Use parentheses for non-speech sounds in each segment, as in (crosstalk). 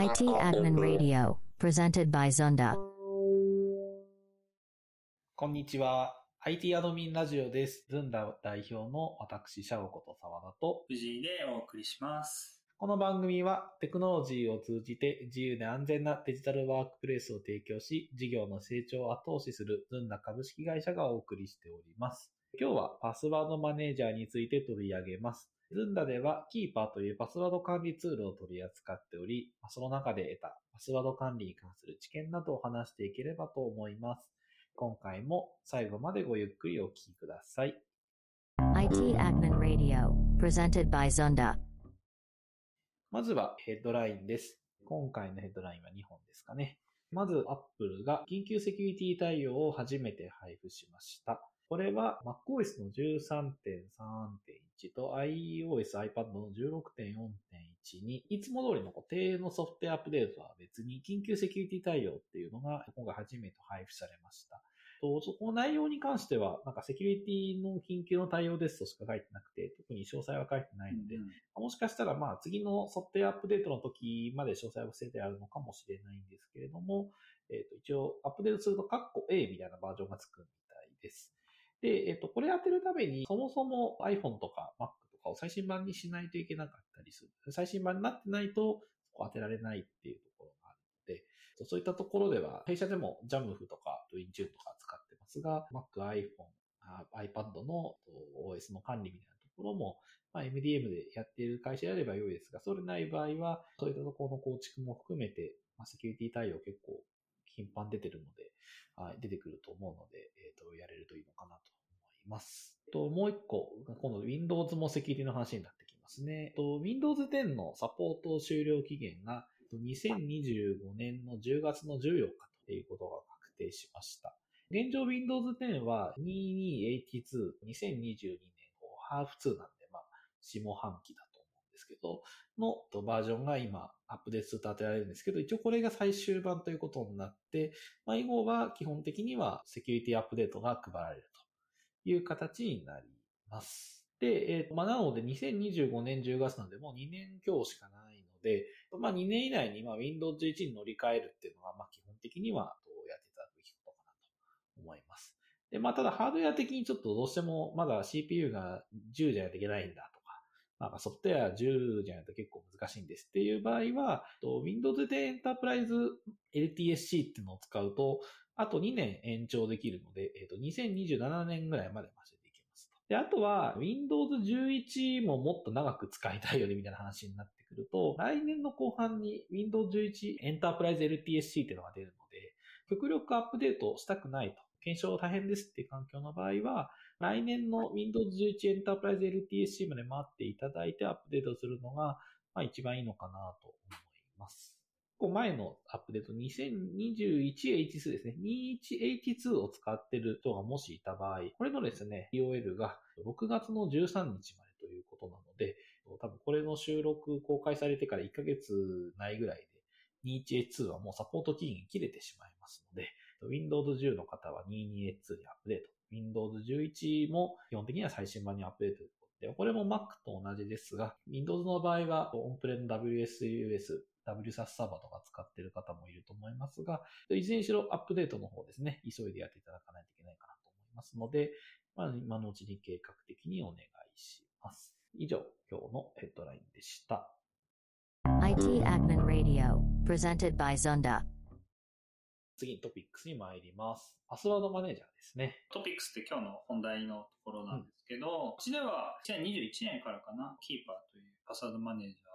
IT Admin Radio, presented by Zunda. こんにちは。IT アドミンラジオです。ズンダ代表の私、シャオこと沢田と、藤井でお送りします。この番組はテクノロジーを通じて自由で安全なデジタルワークプレイスを提供し、事業の成長を後押しするズンダ株式会社がお送りしております。今日はパスワードマネージャーについて取り上げます。ズンダではキーパーというパスワード管理ツールを取り扱っており、その中で得たパスワード管理に関する知見などを話していければと思います。今回も最後までごゆっくりお聞きください。IT Admin Radio, presented by Zunda. まずはヘッドラインです。今回のヘッドラインは2本ですかね。まず、Apple が緊急セキュリティ対応を初めて配布しました。これは MacOS の13.3.1と iOS iPad の16.4.1に、いつも通りの固定のソフトウェアアップデートは別に緊急セキュリティ対応っていうのが今回初めて配布されました。とそこの内容に関しては、なんかセキュリティの緊急の対応ですとしか書いてなくて、特に詳細は書いてないので、もしかしたら、まあ、次のソフトウェアアップデートの時まで詳細は伏せてあるのかもしれないんですけれども、えっ、と、一応、アップデートすると、カッコ A みたいなバージョンがつくみたいです。で、えっ、と、これ当てるために、そもそも iPhone とか Mac とかを最新版にしないといけなかったりする。最新版になってないと、そこ当てられないっていうところがあるので、そういったところでは、弊社でも JAMF とか Intune とか使ってますが、Mac、iPhone、iPad の OS の管理みたいなところも、まあ、MDM でやっている会社であれば良いですが、そうでない場合は、そういったところの構築も含めて、まあ、セキュリティ対応結構頻繁に出てるので、はい、出てくると思うので、えっ、と、やれるといいのかなと思います。と、もう一個、今度 Windows もセキュリティの話になってきますね。と、Windows 10のサポート終了期限が、2025年の10月の14日ということが確定しました。現状 Windows 10は2282、2022年ハーフ2なんで、まあ、下半期だとですけど、のバージョンが今アップデートすると当てられるんですけど、一応これが最終版ということになって、まあ、以後は基本的にはセキュリティアップデートが配られるという形になります。で、えー、まあ、なので2025年10月なのでもう2年強しかないので、まあ、2年以内にまあ Windows 11に乗り換えるっていうのがまあ基本的にはどうやっていただくべきことかなと思います。で、まあ、ただハードウェア的にちょっとどうしてもまだ CPU が10じゃないといけないんだとか、ソフトウェア10じゃないと結構難しいんですっていう場合は、Windows 10 Enterprise LTSC っていうのを使うと、あと2年延長できるので、えっ、と、2027年ぐらいまでマシでいけますと。で、あとは Windows 11ももっと長く使いたいよねみたいな話になってくると、来年の後半に Windows 11 Enterprise LTSC っていうのが出るので、極力アップデートしたくないと。検証大変ですっていう環境の場合は、来年の Windows 11 Enterprise LTSC まで待っていただいてアップデートするのが、まあ、一番いいのかなと思います。前のアップデート 2021H2 ですね。21H2 を使ってる人がもしいた場合、これのですね、EOL が6月の13日までということなので、多分これの収録公開されてから1ヶ月ないぐらいで、21H2 はもうサポート期限切れてしまいますので、Windows 10の方は 22H2 にアップデート。Windows 11も基本的には最新版にアップデートで、これも Mac と同じですが、Windows の場合はオンプレの WSUS、WSAS サーバーとか使っている方もいると思いますが、いずれにしろアップデートの方ですね、急いでやっていただかないといけないかなと思いますので、まあ、今のうちに計画的にお願いします。以上、今日のヘッドラインでした。IT Admin Radio, presented by Zunda. 次にトピックスに参ります。パスワードマネージャーですね。トピックスって今日の本題のところなんですけど、うち、では2021年からかな、キーパーというパスワードマネージャ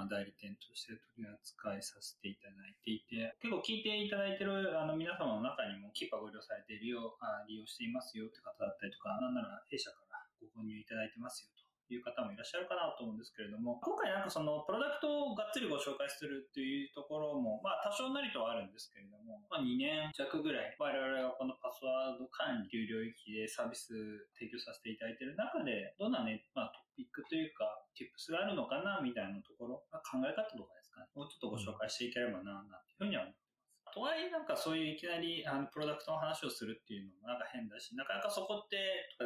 ーを代理店として取り扱いさせていただいていて、結構聞いていただいてるあの皆様の中にもキーパーご利用されているよあ、利用していますよって方だったりとか、なんなら弊社からご購入いただいてますよと。いう方もいらっしゃるかなと思うんですけれども、今回なんかそのプロダクトをがっつりご紹介するっていうところも、まあ多少なりとはあるんですけれども、まあ2年弱ぐらい我々がこのパスワード管理という領域でサービス提供させていただいている中で、どんなね、まあトピックというか、ティップスがあるのかなみたいなところ、あ、考え方とかですかね、もうちょっとご紹介していければな、なんていうふうには思ってます。とはいえなんかそういういきなりあのプロダクトの話をするっていうのもなんか変だし、なかなかそこって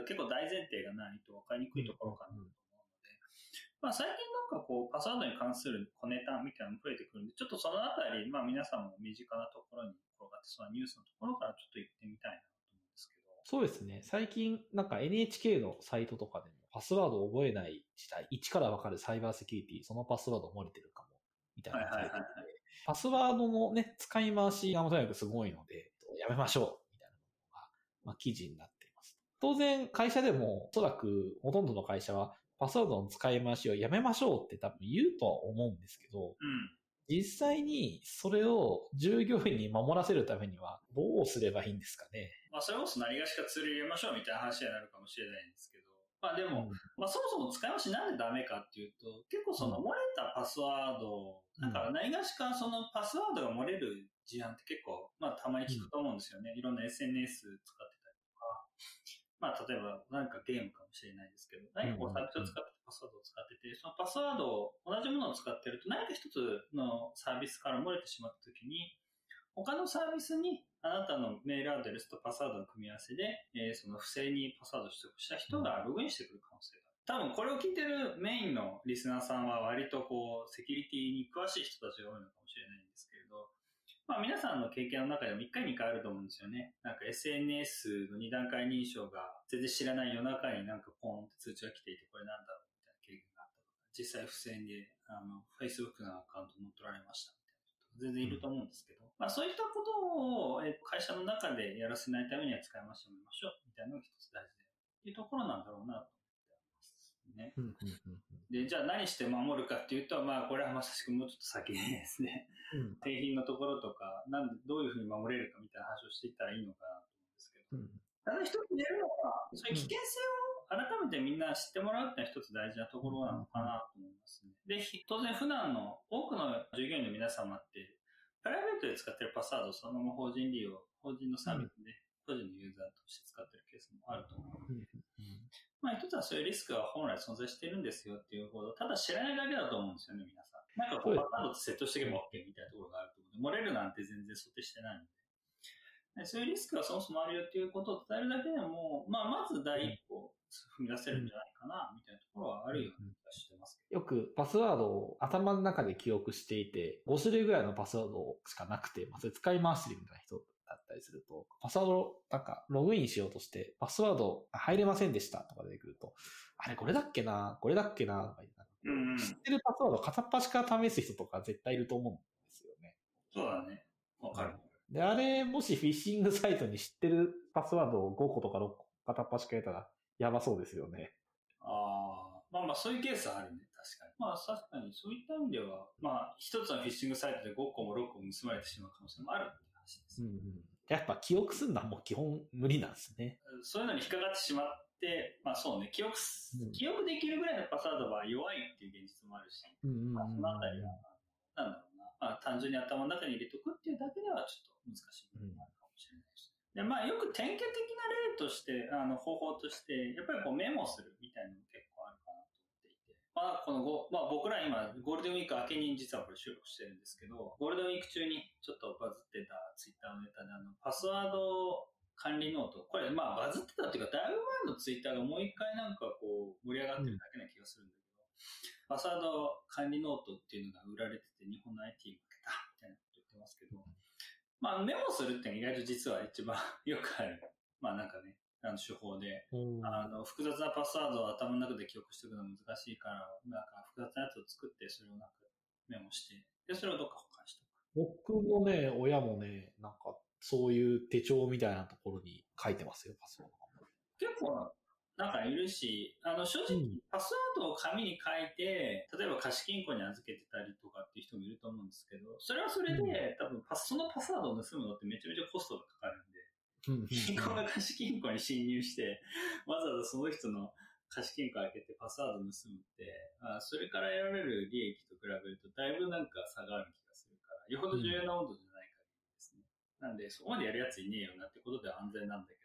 結構大前提がないと分かりにくいところかなと思うので、まあ最近なんかこう、パスワードに関する小ネタみたいなのも増えてくるんで、ちょっとそのあたり、まあ皆さんも身近なところに転がってそのニュースのところからちょっと行ってみたいなと思うんですけど。そうですね。最近、なんか NHK のサイトとかでも、パスワードを覚えない時代、一からわかるサイバーセキュリティ、そのパスワード漏れてるかも、みたいなのが出てきて、はいはいはいパスワードのね、使い回しがとにかくすごいので、やめましょう、みたいなのが、まあ、記事になっています。当然、会社でも、おそらくほとんどの会社は、パスワードの使い回しをやめましょうって多分言うとは思うんですけど、うん。実際にそれを従業員に守らせるためにはどうすればいいんですかね。まあそれこそ何がしかツール入れましょうみたいな話になるかもしれないんですけど。まあでも、まあそもそも使い回しなんでダメかっていうと、結構その漏れたパスワード、だから何がしかそのパスワードが漏れる事案って結構、まあたまに聞くと思うんですよね。いろんな SNS 使ってたりとか、まあ例えば何かゲームかもしれないですけど、何かこうサービスを使ってパスワードを使ってて、そのパスワードを同じものを使ってると何か一つのサービスから漏れてしまった時に、他のサービスにあなたのメールアドレスとパスワードの組み合わせで、えーその不正にパスワード取得した人がログインしてくる可能性がある。多分これを聞いてるメインのリスナーさんは割とこう、セキュリティに詳しい人たちが多いのかもしれないんですけれど、まあ皆さんの経験の中でも1回2回あると思うんですよね。なんか SNS の2段階認証が全然知らない夜中になんかポンって通知が来ていてこれなんだろうみたいな経験があったとか、実際不正であの Facebook のアカウント乗っ取られました全然いると思うんですけど、まあそういったことをえ会社の中でやらせないためには使いましょうみましょうみたいなのが一つ大事でっていうところなんだろうなとね。で、じゃあ何して守るかっていうと、まあこれはまさしくもうちょっと先にですね、うん。(laughs) 製品のところとか、なんで、どういうふうに守れるかみたいな話をしていったらいいのかなと思うんですけど、うん。ただ一つ言えるのは、そういう危険性を改めてみんな知ってもらうっていうのは一つ大事なところなのかなと思いますね。で、ひ当然普段の多くの従業員の皆様って、プライベートで使ってるパスワードをそのまま法人利用、法人のサービスで、個人のユーザーとして使ってるケースもあると思うので、まあ一つはそういうリスクが本来存在してるんですよっていうほど、ただ知らないだけだと思うんですよね、皆さん。なんかこうパスワードとセットしておけば OK みたいなところがあると思うので、漏れるなんて全然想定してないので。でそういうリスクがそもそもあるよっていうことを伝えるだけでも、まあまず第一歩踏み出せるんじゃないかな、みたいなところはあるような気がしてますけど。よくパスワードを頭の中で記憶していて、5種類ぐらいのパスワードしかなくて、まあ、それ使い回してるみたいな人だったりすると、パスワード、なんか、ログインしようとして、パスワード入れませんでしたとか出てくると、あれこれだっけなこれだっけなとか言ってうんうん。知ってるパスワードを片っ端から試す人とか絶対いると思うんですよね。そうだね。わかる。で、あれ、もしフィッシングサイトに知ってるパスワードを5個とか6個片っ端からやったら、やばそうですよね。ああ、まあまあそういうケースはあるね、確かに。まあ確かにそういった意味では、まあ一つのフィッシングサイトで5個も6個も盗まれてしまう可能性もあるっていう話です。うんうん。やっぱ記憶するのはもう基本無理なんですね。そういうのに引っかかってしまって、まあそうね、記憶記憶できるぐらいのパスワードは弱いっていう現実もあるし、うんうんまあそのあたりは、なんだろうな、まあ単純に頭の中に入れとくっていうだけではちょっと難しい部分で。まあよく典型的な例として、あの方法として、やっぱりこうメモするみたいなのも結構あるかなと思っていて。まあこのご、まあ僕ら今ゴールデンウィーク明けに実はこれ収録してるんですけど、ゴールデンウィーク中にちょっとバズってたツイッターのネタであの、パスワード管理ノート。これまあバズってたっていうか、だいぶ前のツイッターがもう一回なんかこう盛り上がってるだけな気がするんだけど、パスワード管理ノートっていうのが売られてて、日本の IT 負けたみたいなこと言ってますけど、まあメモするって意外と実は一番よくある。(laughs) まあなんかね、あの手法で、うんあの、複雑なパスワードを頭の中で記憶しておくの難しいから、なんか複雑なやつを作って、それをなんかメモして、で、それをどっか保管しておく。僕もね、親もね、なんか、そういう手帳みたいなところに書いてますよ、パスワード。結構、なんかいるし、あの、正直、うん。パスワードを紙に書いて、例えば貸金庫に預けてたりとかっていう人もいると思うんですけど、それはそれで、多分パス、そのパスワードを盗むのってめちゃめちゃコストがかかるんで、うんうん銀行が貸金庫に侵入して、わざわざその人の貸金庫開けてパスワード盗むって、あそれから得られる利益と比べるとだいぶなんか差がある気がするから、よほど重要な温度じゃない限りですね。なんで、そこまでやるやついねえよなってことでは安全なんだけど、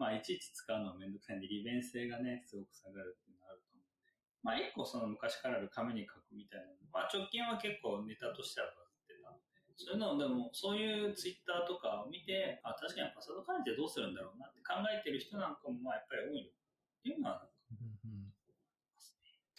まあ、いちいち使うのはめんどくさいんで、利便性がね、すごく下がるっていうのがあると思うんで。まあ、一個その昔からある紙に書くみたいな、まあ、直近は結構ネタとしてはバズってたんで、そういうのをでも、そういうツイッターとかを見て、あ、確かにパスワード管理ってどうするんだろうなって考えてる人なんかも、まあ、やっぱり多いのっていうのは、うんうん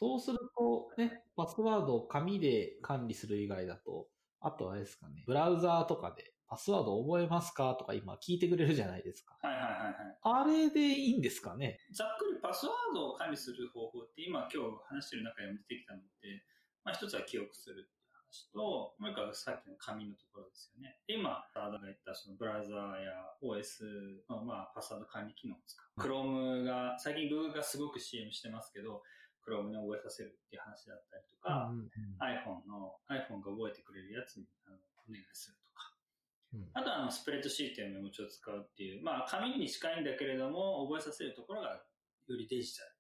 そうすると、ね、パスワードを紙で管理する以外だと、あとあれですかね、ブラウザーとかでパスワード覚えますか？とか今聞いてくれるじゃないですか。はいはいはいはい。あれでいいんですかね？ざっくりパスワードを管理する方法って今今日話してる中でも出てきたので、まあ一つは記憶するっていう話と、もう一個はさっきの紙のところですよね。で、今、サーダが言ったそのブラウザーや OS のまあパスワード管理機能を使う。Chrome が、最近 Google がすごく CM してますけど、Chrome に覚えさせるっていう話だったりとか、うんうん iPhone の、iPhone が覚えてくれるやつにあのお願いするあとはあのスプレッドシートやメモ帳を使うっていう、まあ紙に近いんだけれども、覚えさせるところがよりデジタルな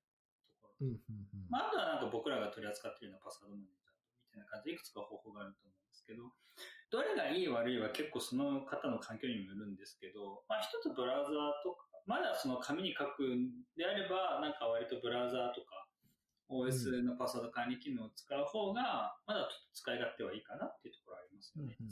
ところ。うんうんうんまあ、あとはなんか僕らが取り扱っているようなパスワードマネージャーみたいな感じでいくつか方法があると思うんですけど、どれがいい悪いは結構その方の環境にもよるんですけど、まあ一つブラウザーとか、まだその紙に書くんであれば、なんか割とブラウザーとか、OS のパスワード管理機能を使う方が、まだちょっと使い勝手はいいかなっていうところはありますよね。うんうん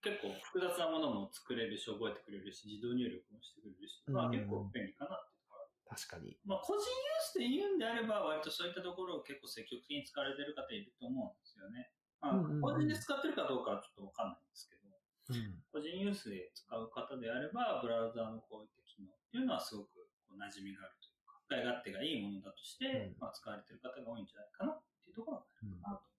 結構複雑なものも作れるし、覚えてくれるし、自動入力もしてくれるし、まあ結構便利かなっていうところは確かに。まあ、個人ユースで言うんであれば、割とそういったところを結構積極的に使われてる方いると思うんですよね。まあ、うんうんうん個人で使ってるかどうかはちょっとわかんないんですけど、うん個人ユースで使う方であれば、ブラウザーのこういった機能っていうのはすごくこう馴染みがあるというか、使い勝手がいいものだとして、うんまあ、使われてる方が多いんじゃないかなっていうところがあるかなと。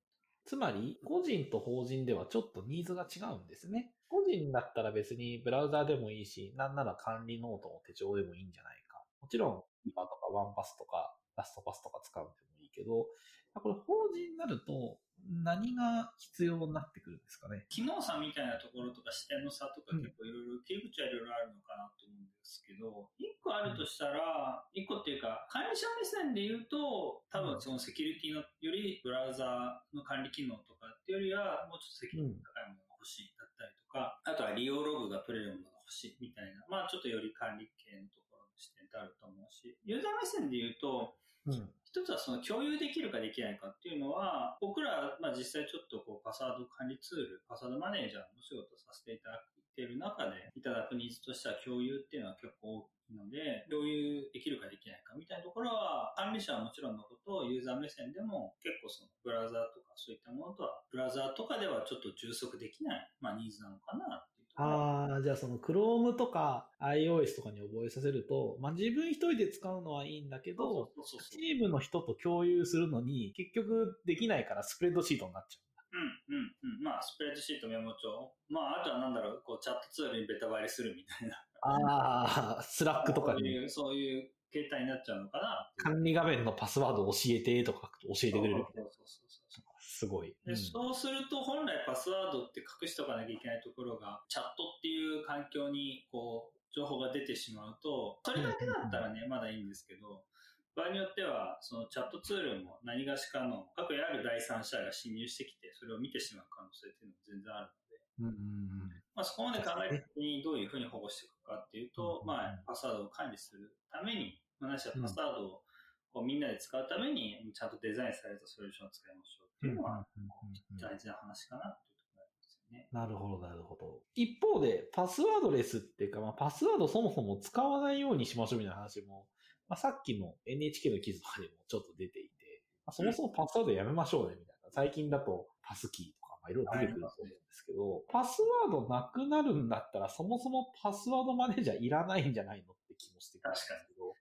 つまり、個人と法人ではちょっとニーズが違うんですね。個人だったら別にブラウザーでもいいし、なんなら管理ノートの手帳でもいいんじゃないか。もちろん、今とかワンパスとか LastPass とか使うんでもいいけど、これ法人になると何が必要になってくるんですかね？機能差みたいなところとか視点の差とかうん結構いろいろ切り口はいろいろあるのかなと思うんですけど、一個あるとしたら、一個っていうか、管理者目線で言うと、多分そのセキュリティのよりブラウザーの管理機能とかっていうよりは、もうちょっとセキュリティ高いものが欲しいだったりとか、あとは利用ログが取れるものが欲しいみたいな、まあちょっとより管理系のところの視点ってあると思うし、ユーザー目線で言うと、うん。一つはその共有できるかできないかっていうのは、僕ら、まあ実際ちょっとこうパスワード管理ツール、パスワードマネージャーのお仕事させていただいている中で、いただくニーズとしては共有っていうのは結構大きいので、共有できるかできないかみたいなところは、管理者はもちろんのこと、ユーザー目線でも結構そのブラウザーとかそういったものとは、ブラウザーとかではちょっと充足できない、まあニーズなのかなっああ、じゃあその Chrome とか iOS とかに覚えさせると、まあ自分一人で使うのはいいんだけど、チームの人と共有するのに結局できないからスプレッドシートになっちゃうんうんうん。まあ、スプレッドシート、メモ帳。まあ、あとはなんだろう、こう、チャットツールにベタバリするみたいな。う。ああ、 Slack とかにそういう、そういう形態になっちゃうのかな。管理画面のパスワード教えてとか教えてくれる。そうそうそうそう。すごい。で、うん。そうすると、本来パスワードって隠しておかなきゃいけないところが、チャットっていう環境に、こう、情報が出てしまうと、それだけだったらね、まだいいんですけど、場合によっては、そのチャットツールも何がしかの、過去にある第三者が侵入してきて、それを見てしまう可能性っていうのも全然あるので、うんうんうんまあ、そこまで考えた時にどういうふうに保護していくかっていうと、うんまあ、パスワードを管理するために、まあ、なしはパスワードをこうみんなで使うために、ちゃんとデザインされたソリューションを使いましょうっていうのは、大事な話かなとなんですよね。なるほど、なるほど。一方で、パスワードレスっていうか、まあ、パスワードそもそも使わないようにしましょうみたいな話も、まあ、さっきの NHK の記事とかでもちょっと出ていて、まあ、そもそもパスワードやめましょうねみたいな。最近だとパスキーとか、まあ、いろいろ出てくると思うんですけど、パスワードなくなるんだったら、そもそもパスワードマネージャーいらないんじゃないのって気もしてくるんですけど、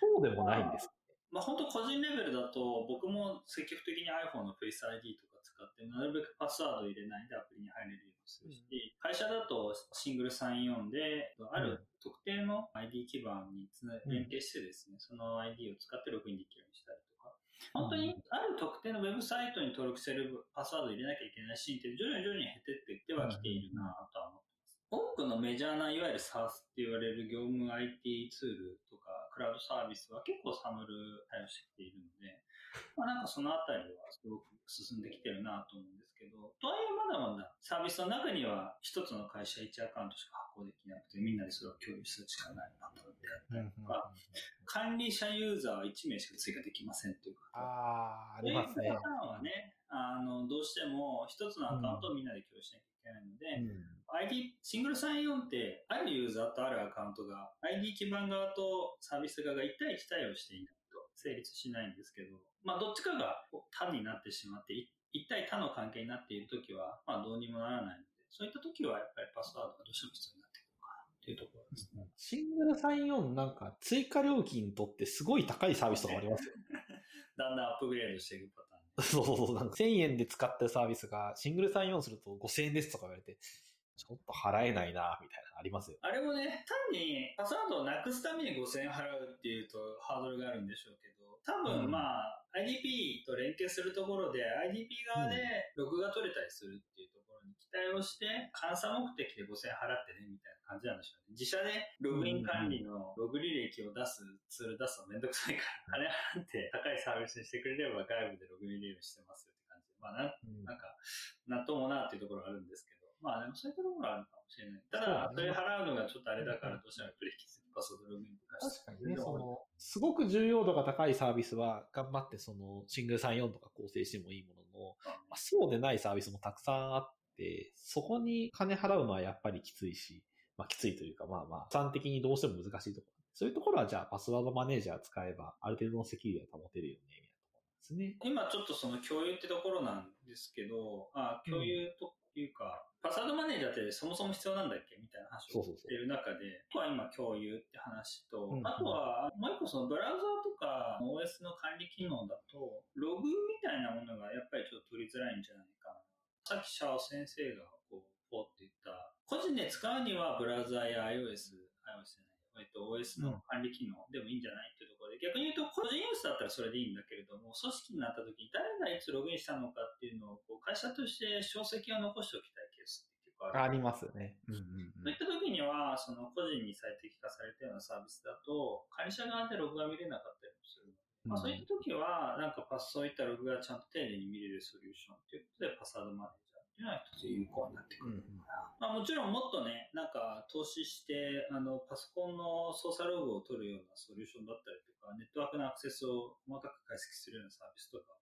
そうでもないんです。まあ、本当個人レベルだと、僕も積極的に iPhone の Face ID とか使って、なるべくパスワード入れないでアプリに入れるようにするし、会社だとシングルサインオンで、ある特定の ID 基盤につな連携してですね、その ID を使ってログインできるようにしたりとか、本当にある特定のウェブサイトに登録しているパスワードを入れなきゃいけないシーンって徐々に徐々に減ってってはきているなとは思って。多くのメジャーないわゆる SaaS って言われる業務 IT ツールとかクラウドサービスは結構サムル対応してきているので、まあなんかそのあたりはすごく進んできてるなと思うんでけど、とはいえまだまだサービスの中には一つの会社1アカウントしか発行できなくて、みんなでそれを共有するしかないパターンであったりとか、管理者ユーザーは1名しか追加できませんというか、ああ、あそういうパタりますね。ーンはね、あの、どうしても一つのアカウントをみんなで共有しなきゃいけないので、うん ID、シングルサインオンって、あるユーザーとあるアカウントが、ID 基盤側とサービス側が1対1対応していないと成立しないんですけど、まあどっちかがこう他になってしまって、い一対他の関係になっているときは、まあどうにもならないので、そういったときはやっぱりパスワードがどうしても必要になってくるかなっていうところですね。シングルサインオンなんか追加料金とってすごい高いサービスとかありますよ。(laughs) だんだんアップグレードしていくパターン。(laughs) そうそうそう。なんか1000円で使ってるサービスがシングルサインオンすると5000円ですとか言われて、ちょっと払えないな、みたいなのありますよ。あれもね、単にパスワードをなくすために5000円払うっていうとハードルがあるんでしょうけど、多分まあ、IDP と連携するところで IDP 側でログが取れたりするっていうところに期待をして、監査目的で5000円払ってねみたいな感じなんでしょうね。自社でログイン管理のログ履歴を出すツール出すのめんどくさいから、金払って高いサービスにしてくれれば外部でログイン履歴してますよって感じで。まあなんうんなんか、なんともなっていうところがあるんですけど、まあでもそういったところはあるかもしれない。ただ、それ払うのがちょっとあれだから、どうしてもプレキスパスワードログインとか確かにね、その、すごく重要度が高いサービスは頑張ってそのシングルサインオンとか構成してもいいものの、まあ、そうでないサービスもたくさんあって、そこに金払うのはやっぱりきついし、まあきついというかまあまあ、予算的にどうしても難しいところ。そういうところはじゃあパスワードマネージャー使えばある程度のセキュリティは保てるよね、みたいなところですね。今ちょっとその共有ってところなんですけど、あ共有というか、パスワードマネージャーってそもそも必要なんだっけみたいな話をしている中で、あとは今共有って話と、うん。あとはもう一個そのブラウザーとか OS の管理機能だと、ログみたいなものがやっぱりちょっと取りづらいんじゃないかな。さっきシャオ先生がこう、ポーって言った、個人で使うにはブラウザーや iOS、iOS じゃない、えっと、OS の管理機能でもいいんじゃないっていうところで、逆に言うと個人ユースだったらそれでいいんだけれども、組織になった時に誰がいつログインしたのかっていうのをこう会社として証跡を残しておきたいありますよね。うんうんそういった時には、その個人に最適化されたようなサービスだと、会社側でログが見れなかったりもするまあ、そういった時は、なんかパス、そういったログがちゃんと丁寧に見れるソリューションということで、パスワードマネージャーっていうのは一つ有効になってくる。うんうんまあ、もちろんもっとね、なんか投資して、あの、パソコンの操作ログを取るようなソリューションだったりとか、ネットワークのアクセスを細かく解析するようなサービスとか、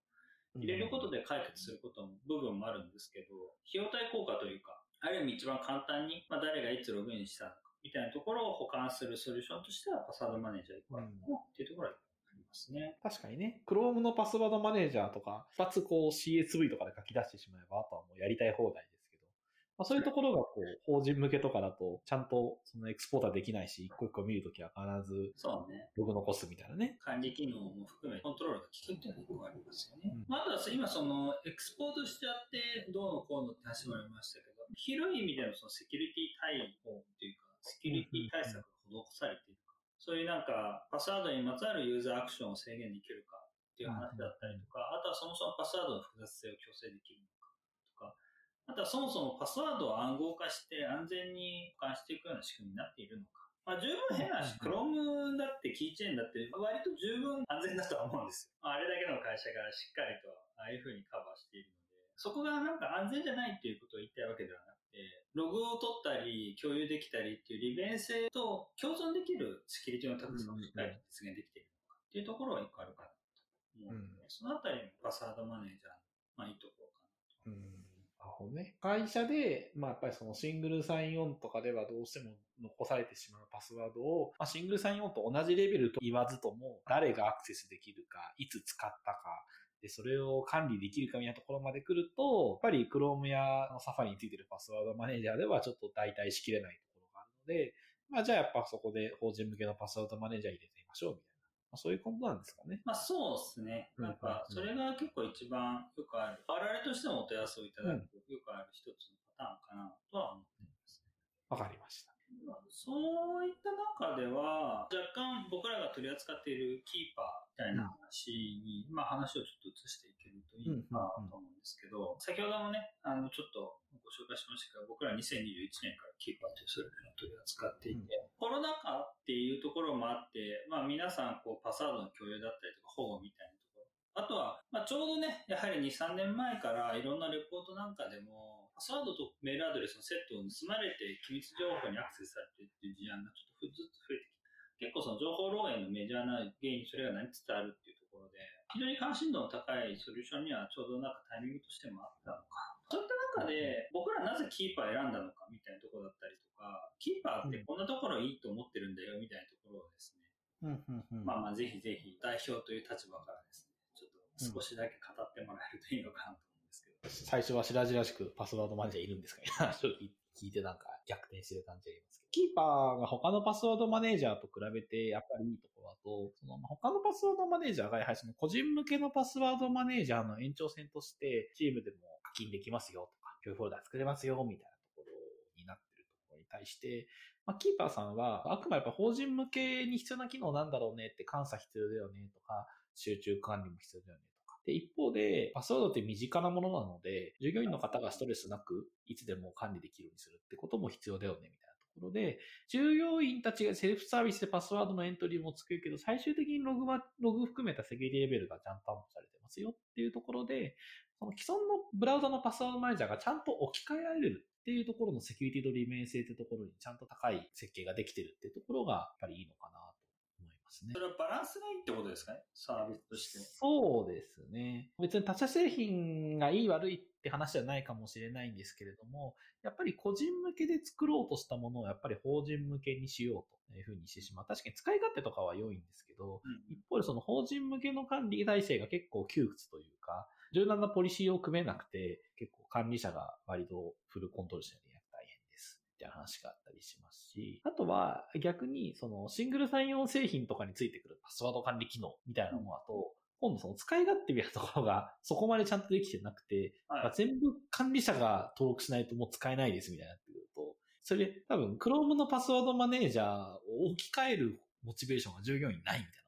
入れることで解決することも、部分もあるんですけど、費用対効果というか、ある意味一番簡単に、まあ、誰がいつログインしたのか、みたいなところを保管するソリューションとしては、パスワードマネージャーいくらかなっていうところはありますね。確かにね、Chrome のパスワードマネージャーとか、二つこう CSV とかで書き出してしまえば、あとはもうやりたい放題ですまあ、そういうところがこう、法人向けとかだと、ちゃんとそのエクスポーターできないし、一個一個見るときは必ずそうね。ログ残すみたいなね。管理機能も含めコントロールが効くっていうのが一個ありますよね。うんまあ、あとは今そのエクスポートしちゃってどうのこうのって話もありましたけど、広い意味でのそのセキュリティ対応っていうか、セキュリティ対策が施されているか、そういうなんかパスワードにまつわるユーザーアクションを制限できるかっていう話だったりとか、あとはそもそもパスワードの複雑性を強制できるのかとか、あとはそもそもパスワードを暗号化して安全に保管していくような仕組みになっているのか。まあ、十分変なし、Chrome だってキーチェーンだって割と十分安全だとは思うんですよ。まああれだけの会社がしっかりとああいう風にカバーしているので、そこがなんか安全じゃないっていうことを言いたいわけではなくて、ログを取ったり共有できたりっていう利便性と共存できるセキュリティの高さをしっかり実現できているのかっていうところは一個あるかなと思うので、そのあたりのパスワードマネージャーの、まあ、いいところかな。うん。ほどね。会社で、まあやっぱりそのシングルサインオンとかではどうしても残されてしまうパスワードを、まあ、シングルサインオンと同じレベルと言わずとも、誰がアクセスできるか、いつ使ったか、で、それを管理できるかみたいなところまで来ると、やっぱり Chrome や Safari についてるパスワードマネージャーではちょっと代替しきれないところがあるので、まあじゃあやっぱそこで法人向けのパスワードマネージャー入れてみましょうみたいな。まあ、そういうことなんですかね。まあそうですね。なんか、それが結構一番よくある。我々としてもお問い合わせをいただく、よくある一つのパターンかなとは思っています。わかりました。そういった中では、若干僕らが取り扱っているキーパーみたいな話に、まあ話をちょっと移していけるといいかなと思うんですけど、先ほどもね、あの、ちょっとご紹介しましたけど、僕ら2021年からキーパーというソリューションを取り扱っていて、コロナ禍っていうところもあって、まあ皆さんこうパスワードの共有だったりとか保護みたいなところ。あとは、まあちょうどね、やはり2、3年前からいろんなレポートなんかでも、パスワードとメールアドレスのセットを盗まれて機密情報にアクセスされてっていう事案がちょっとずつ増えてきて、結構その情報漏洩のメジャーな原因にそれがなりつつあるっていうところで、非常に関心度の高いソリューションにはちょうどなんかタイミングとしてもあったのかな。そういった中で、僕らなぜキーパー選んだのかみたいなところだったりとか、キーパーってこんなところいいと思ってるんだよみたいなところをですね、うんうんうんまあまあぜひぜひ代表という立場からですね、ちょっと少しだけ語ってもらえるといいのかなと。最初は白々しくパスワードマネージャーいるんですか？ね話を聞いてなんか逆転してる感じがありますけど。キーパーが他のパスワードマネージャーと比べてやっぱりいいところだと、そのまあ他のパスワードマネージャーがやはりその個人向けのパスワードマネージャーの延長線としてチームでも課金できますよとか、共有フォルダー作れますよみたいなところになってるところに対して、まあ、キーパーさんはあくまでやっぱ法人向けに必要な機能なんだろうねって監査必要だよねとか、集中管理も必要だよね。で、一方で、パスワードって身近なものなので、従業員の方がストレスなく、いつでも管理できるようにするってことも必要だよね、みたいなところで、従業員たちがセルフサービスでパスワードのエントリーも作るけど、最終的にログは、ログ含めたセキュリティレベルがちゃんと担保されてますよっていうところで、その既存のブラウザのパスワードマネージャーがちゃんと置き換えられるっていうところのセキュリティと利便性ってところにちゃんと高い設計ができてるってところがやっぱりいいのかなますねそ。れはバランスがいいってことですかね？サービスとして。そうですね。別に他社製品がいい悪いって話じゃないかもしれないんですけれども、やっぱり個人向けで作ろうとしたものをやっぱり法人向けにしようというふうにしてしまう。確かに使い勝手とかは良いんですけど、うん一方でその法人向けの管理体制が結構窮屈というか、柔軟なポリシーを組めなくて、結構管理者が割とフルコントロールしないと大変です。っていう話があったりしますし、あとは逆にそのシングルサインオン製品とかについてくるパスワード管理機能みたいなものだと、今度その使い勝手みたいなところが (laughs) そこまでちゃんとできてなくて、はい。まあ全部管理者が登録しないともう使えないですみたいになってくると、それで多分 Chrome のパスワードマネージャーを置き換えるモチベーションが従業員にないみたいな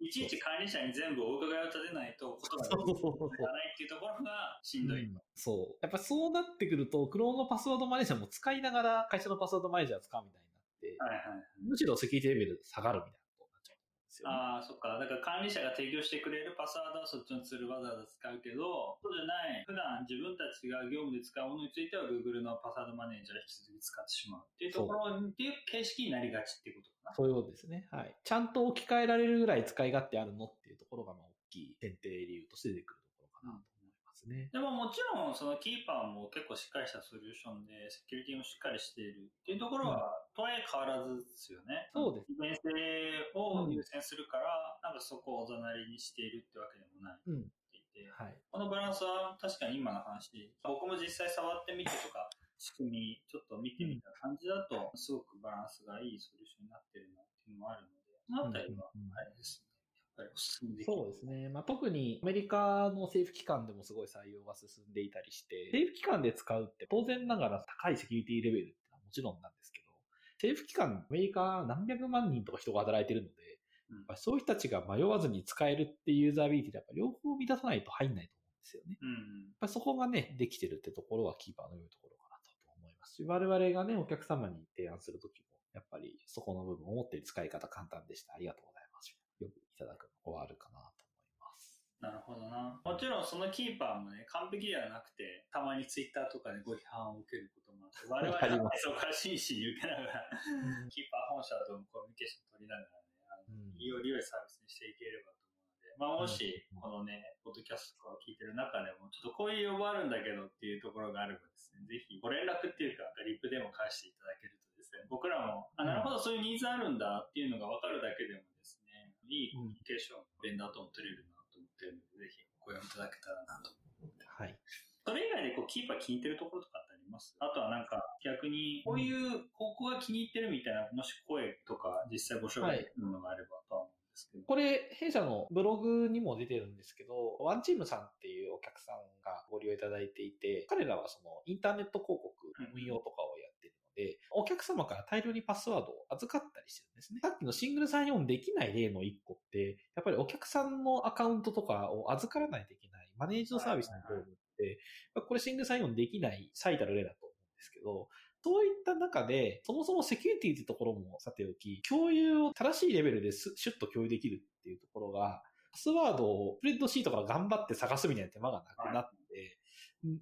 いちいち管理者に全部お伺いを立てないと、ことがないっていうところがしんどい。うんそう。やっぱそうなってくると、クローンのパスワードマネージャーも使いながら会社のパスワードマネージャーを使うみたいになって、はいはい。むしろセキュリティレベル下がるみたいなですよ、ね。ああ、そっか。だから管理者が提供してくれるパスワードはそっちのツールわざわざ使うけど、そうじゃない、普段自分たちが業務で使うものについては Google のパスワードマネージャーを引き続き使ってしまうっていうところっていう形式になりがちっていうことかな。そういうことですね。はい。ちゃんと置き換えられるぐらい使い勝手あるのっていうところが、まあ、大きい選定理由として出てくるところかなとますね。でももちろんそのキーパーも結構しっかりしたソリューションでセキュリティもしっかりしているっていうところは、とはいえ変わらずですよね。そうです利便性を優先するから、なんかそこをおざなりにしているってわけでもないってうん。言って、はい。このバランスは確かに今の話、僕も実際触ってみてとか、仕組みちょっと見てみた感じだと、すごくバランスがいいソリューションになってるなっていうのもあるので、そのあたりはうんうんうんあれですね。やっぱりお勧めできる。そうですね。まあ、特にアメリカの政府機関でもすごい採用が進んでいたりして、政府機関で使うって当然ながら高いセキュリティレベルってのはもちろんなんですけど、政府機関、アメリカ何百万人とか人が働いてるので、うんそういう人たちが迷わずに使えるっていうユーザービリティでやっぱ両方満たさないと入んないと思うんですよね。うんうん。やっぱりそこがね、できてるってところはキーパーの良いところかなと思いますし、我々がね、お客様に提案するときも、やっぱりそこの部分を持って使い方簡単でした。ありがとういただくのがあるかなと思います。なるほどな。もちろんそのキーパーもね、完璧ではなくて、たまにツイッターとかでご批判を受けることもあって、我々はそこから真摯に受けながら、キーパー本社ともコミュニケーション取りながらね、あのうんより良いサービスにしていければと思うので、まあもしうん、このね、ポッドキャストとかを聞いてる中でも、ちょっとこういう要望あるんだけどっていうところがあればですね、ぜひご連絡っていうか、リプでも返していただけるとですね、僕らも、あ、なるほど、そういうニーズあるんだっていうのが分かるだけでもですね、いいコミュニケーション、ベンダーとも取れるなと思ってるので、ぜひご用意いただけたらなと。はい。それ以外でこうキーパー気に入ってるところとかってあります？あとはなんか逆にこういうここが気に入ってるみたいな、もし声とか実際ご紹介するのがあればとは思うんですけど。これ、弊社のブログにも出てるんですけど、ワンチームさんっていうお客さんがご利用いただいていて、彼らはそのインターネット広告運用とかをで、お客様から大量にパスワードを預かったりしてるんですね。さっきのシングルサインオンできない例の一個って、やっぱりお客さんのアカウントとかを預からないといけないマネージドサービスの業務って、これシングルサインオンできない最たる例だと思うんですけど、そういった中で、そもそもセキュリティってところもさておき、共有を正しいレベルですシュッと共有できるっていうところが、パスワードをスプレッドシートから頑張って探すみたいな手間がなくなって、うん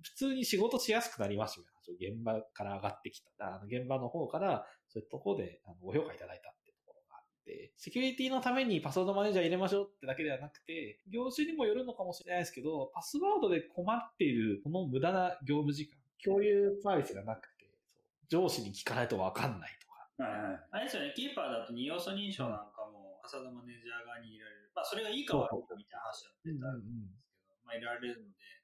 普通に仕事しやすくなりますよね。現場から上がってきた。あの現場の方から、そういうところであのご評価いただいたってところがあって、セキュリティのためにパスワードマネージャー入れましょうってだけではなくて、業種にもよるのかもしれないですけど、パスワードで困っているこの無駄な業務時間、共有サービスがなくて、上司に聞かないとわかんないとか、はいはい。あれですよね、キーパーだと二要素認証なんかも、ファサードマネージャー側に入れられる。まあ、それがいいか悪いかみたいな話だってあるんですけど、まあ、入れられるので、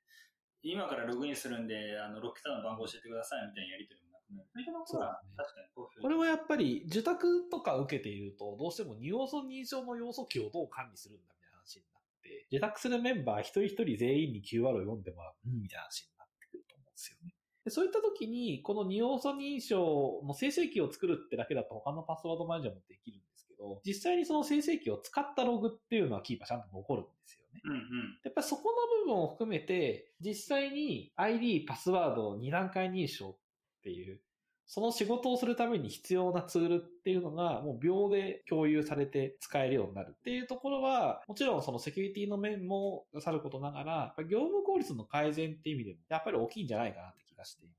今からログインするんで、あの、6桁の番号教えてくださいみたいなやり取りもなくなる。そういったところは確かにこれはやっぱり受託とか受けていると、どうしても二要素認証の要素機をどう管理するんだみたいな話になって、受託するメンバー一人一人全員に QR を読んでもらう、うん、みたいな話になってくると思うんですよね。でそういった時に、この二要素認証の生成器を作るってだけだと他のパスワードマネージャーもできるんですけど、実際にその生成器を使ったログっていうのはキーパーちゃんと残るんですよね。うんうん。やっぱりそこの部分を含めて、実際に ID、パスワードを2段階認証っていう、その仕事をするために必要なツールっていうのが、もう秒で共有されて使えるようになるっていうところは、もちろんそのセキュリティの面もさることながら、業務効率の改善っていう意味でも、やっぱり大きいんじゃないかなって気がしています。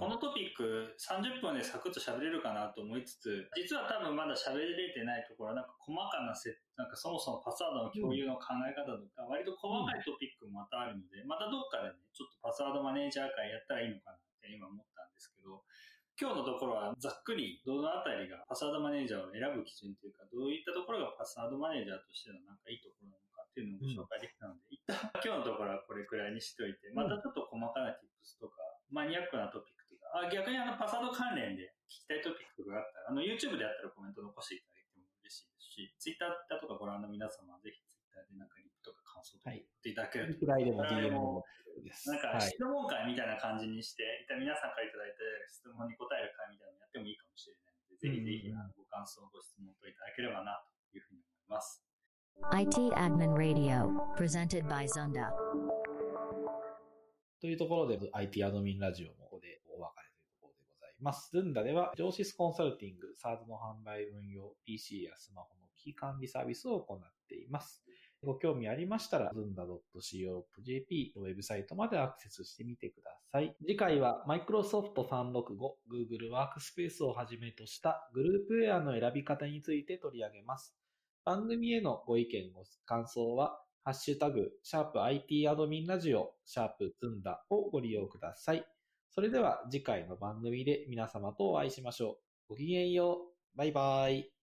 このトピック30分でサクッと喋れるかなと思いつつ、実は多分まだ喋れてないところは、なんか細かなせ、なんかそもそもパスワードの共有の考え方とか、割と細かいトピックもまたあるので、またどっかでね、ちょっとパスワードマネージャー会やったらいいのかなって今思ったんですけど、今日のところはざっくりどのあたりがパスワードマネージャーを選ぶ基準というか、どういったところがパスワードマネージャーとしてのなんかいいところなのかっていうのをご紹介できたので、一旦今日のところはこれくらいにしておいて、またちょっと細かな tips とか、マニアックなトピック、あ逆にあのパスワード関連で聞きたいトピックがあったら、あの YouTube であったらコメント残していただいても嬉しいですし、Twitter だとかご覧の皆様はぜひ Twitter でなんかリプとか感想とか言っていただけると、いくらいでも DM ももです。なんかはい。質問会みたいな感じにして、一旦皆さんからいただいた質問に答える会みたいなのやってもいいかもしれないので、ぜひぜひうんあのご感想、ご質問といただければなというふうに思います。IT Admin Radio, presented by Zunda. というところで IT アドミンラジオもます。ズンダでは、上シスコンサルティング、SARS の販売運用、PC やスマホの危機管理サービスを行っています。ご興味ありましたら、zunda.co.jp のウェブサイトまでアクセスしてみてください。次回は Microsoft 365、Google Workspace をはじめとしたグループウェアの選び方について取り上げます。番組へのご意見、ご感想は、ハッシュタグ、シャープ IT アドミンラジオ、シャープズンダをご利用ください。それでは次回の番組で皆様とお会いしましょう。ごきげんよう。バイバイ。